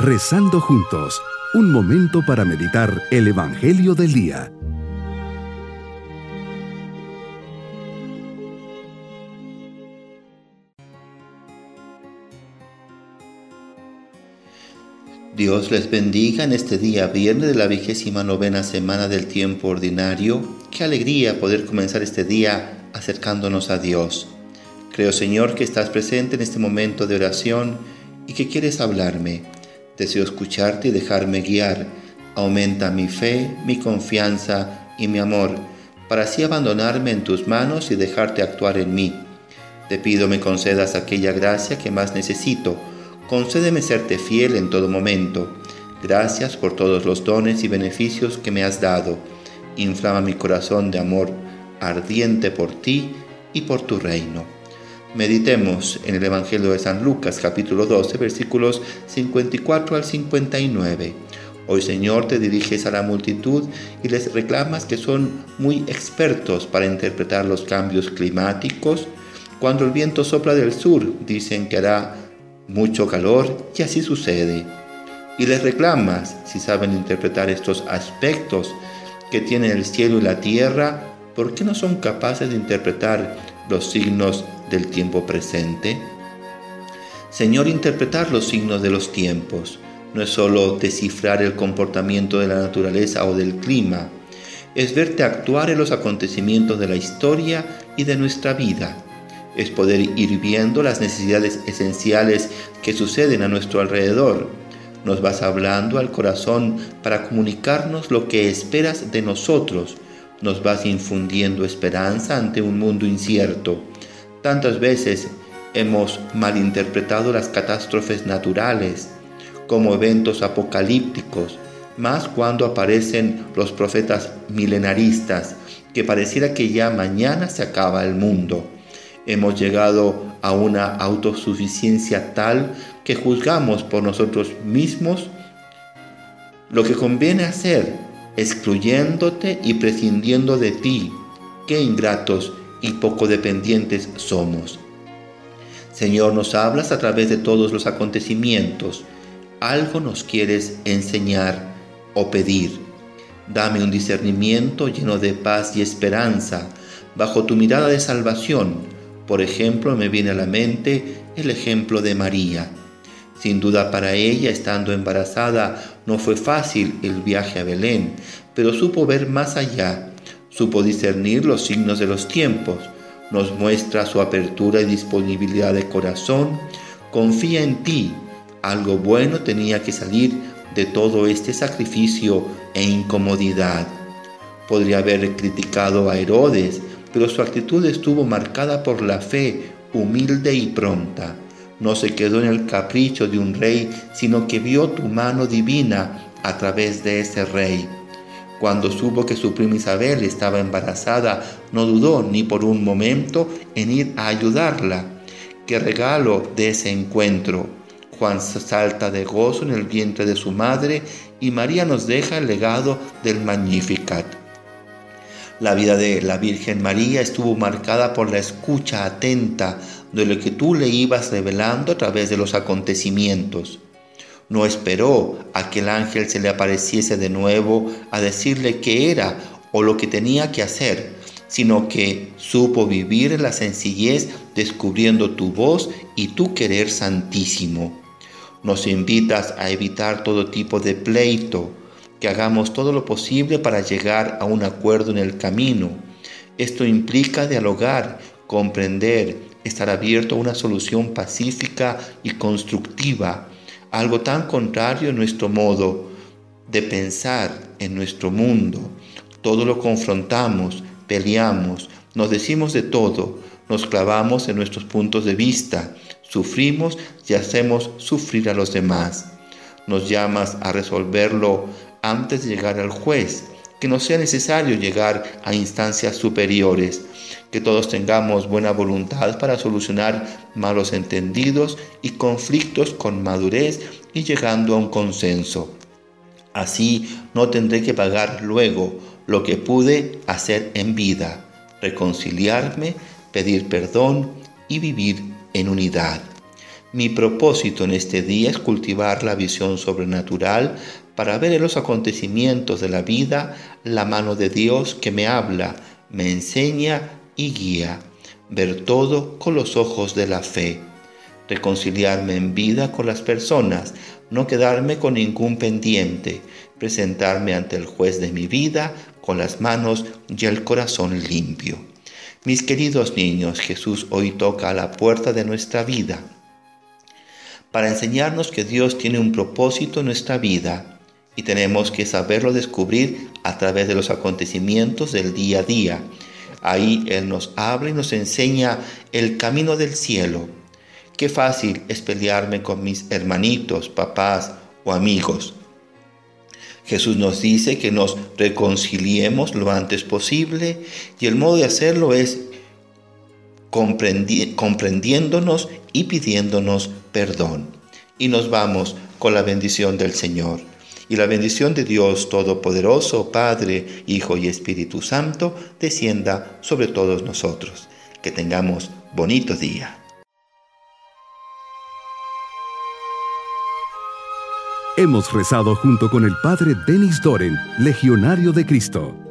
Rezando juntos, un momento para meditar el Evangelio del Día. Dios les bendiga en este día viernes de la vigésima novena semana del tiempo ordinario. Qué alegría poder comenzar este día acercándonos a Dios. Creo Señor que estás presente en este momento de oración y que quieres hablarme Deseo escucharte y dejarme guiar. Aumenta mi fe, mi confianza y mi amor, para así abandonarme en tus manos y dejarte actuar en mí. Te pido me concedas aquella gracia que más necesito. Concédeme serte fiel en todo momento. Gracias por todos los dones y beneficios que me has dado. Inflama mi corazón de amor ardiente por ti y por tu reino. Meditemos en el Evangelio de San Lucas capítulo 12 versículos 54 al 59. Hoy Señor te diriges a la multitud y les reclamas que son muy expertos para interpretar los cambios climáticos. Cuando el viento sopla del sur dicen que hará mucho calor y así sucede. Y les reclamas si saben interpretar estos aspectos que tienen el cielo y la tierra, ¿por qué no son capaces de interpretar los signos del tiempo presente? Señor, interpretar los signos de los tiempos no es solo descifrar el comportamiento de la naturaleza o del clima, es verte actuar en los acontecimientos de la historia y de nuestra vida. Es poder ir viendo las necesidades esenciales que suceden a nuestro alrededor. Nos vas hablando al corazón para comunicarnos lo que esperas de nosotros. Nos vas infundiendo esperanza ante un mundo incierto Tantas veces hemos malinterpretado las catástrofes naturales como eventos apocalípticos, más cuando aparecen los profetas milenaristas, que pareciera que ya mañana se acaba el mundo. Hemos llegado a una autosuficiencia tal que juzgamos por nosotros mismos lo que conviene hacer, excluyéndote y prescindiendo de ti. Qué ingratos y poco dependientes somos. Señor, nos hablas a través de todos los acontecimientos. Algo nos quieres enseñar o pedir. Dame un discernimiento lleno de paz y esperanza bajo tu mirada de salvación. Por ejemplo, me viene a la mente el ejemplo de María. Sin duda para ella, estando embarazada, no fue fácil el viaje a Belén, pero supo ver más allá Supo discernir los signos de los tiempos, nos muestra su apertura y disponibilidad de corazón, confía en ti. Algo bueno tenía que salir de todo este sacrificio e incomodidad. Podría haber criticado a Herodes, pero su actitud estuvo marcada por la fe humilde y pronta. No se quedó en el capricho de un rey, sino que vio tu mano divina a través de ese rey. Cuando supo que su prima Isabel estaba embarazada, no dudó ni por un momento en ir a ayudarla. ¡Qué regalo de ese encuentro! Juan salta de gozo en el vientre de su madre y María nos deja el legado del Magnificat. La vida de la Virgen María estuvo marcada por la escucha atenta de lo que tú le ibas revelando a través de los acontecimientos. No esperó a que el ángel se le apareciese de nuevo a decirle qué era o lo que tenía que hacer, sino que supo vivir la sencillez descubriendo tu voz y tu querer santísimo. Nos invitas a evitar todo tipo de pleito, que hagamos todo lo posible para llegar a un acuerdo en el camino. Esto implica dialogar, comprender, estar abierto a una solución pacífica y constructiva algo tan contrario a nuestro modo de pensar en nuestro mundo. Todo lo confrontamos, peleamos, nos decimos de todo, nos clavamos en nuestros puntos de vista, sufrimos y hacemos sufrir a los demás. Nos llamas a resolverlo antes de llegar al juez, que no sea necesario llegar a instancias superiores, que todos tengamos buena voluntad para solucionar malos entendidos y conflictos con madurez y llegando a un consenso. Así no tendré que pagar luego lo que pude hacer en vida, reconciliarme, pedir perdón y vivir en unidad. Mi propósito en este día es cultivar la visión sobrenatural para ver en los acontecimientos de la vida la mano de Dios que me habla, me enseña y guía. Ver todo con los ojos de la fe. Reconciliarme en vida con las personas, no quedarme con ningún pendiente, presentarme ante el juez de mi vida con las manos y el corazón limpio. Mis queridos niños, Jesús hoy toca a la puerta de nuestra vida para enseñarnos que Dios tiene un propósito en nuestra vida y tenemos que saberlo descubrir a través de los acontecimientos del día a día. Ahí Él nos habla y nos enseña el camino del cielo. Qué fácil es pelearme con mis hermanitos, papás o amigos. Jesús nos dice que nos reconciliemos lo antes posible y el modo de hacerlo es comprendiéndonos y pidiéndonos perdón. Y nos vamos con la bendición del Señor. Y la bendición de Dios Todopoderoso, Padre, Hijo y Espíritu Santo, descienda sobre todos nosotros. Que tengamos bonito día. Hemos rezado junto con el Padre Denis Doren, Legionario de Cristo.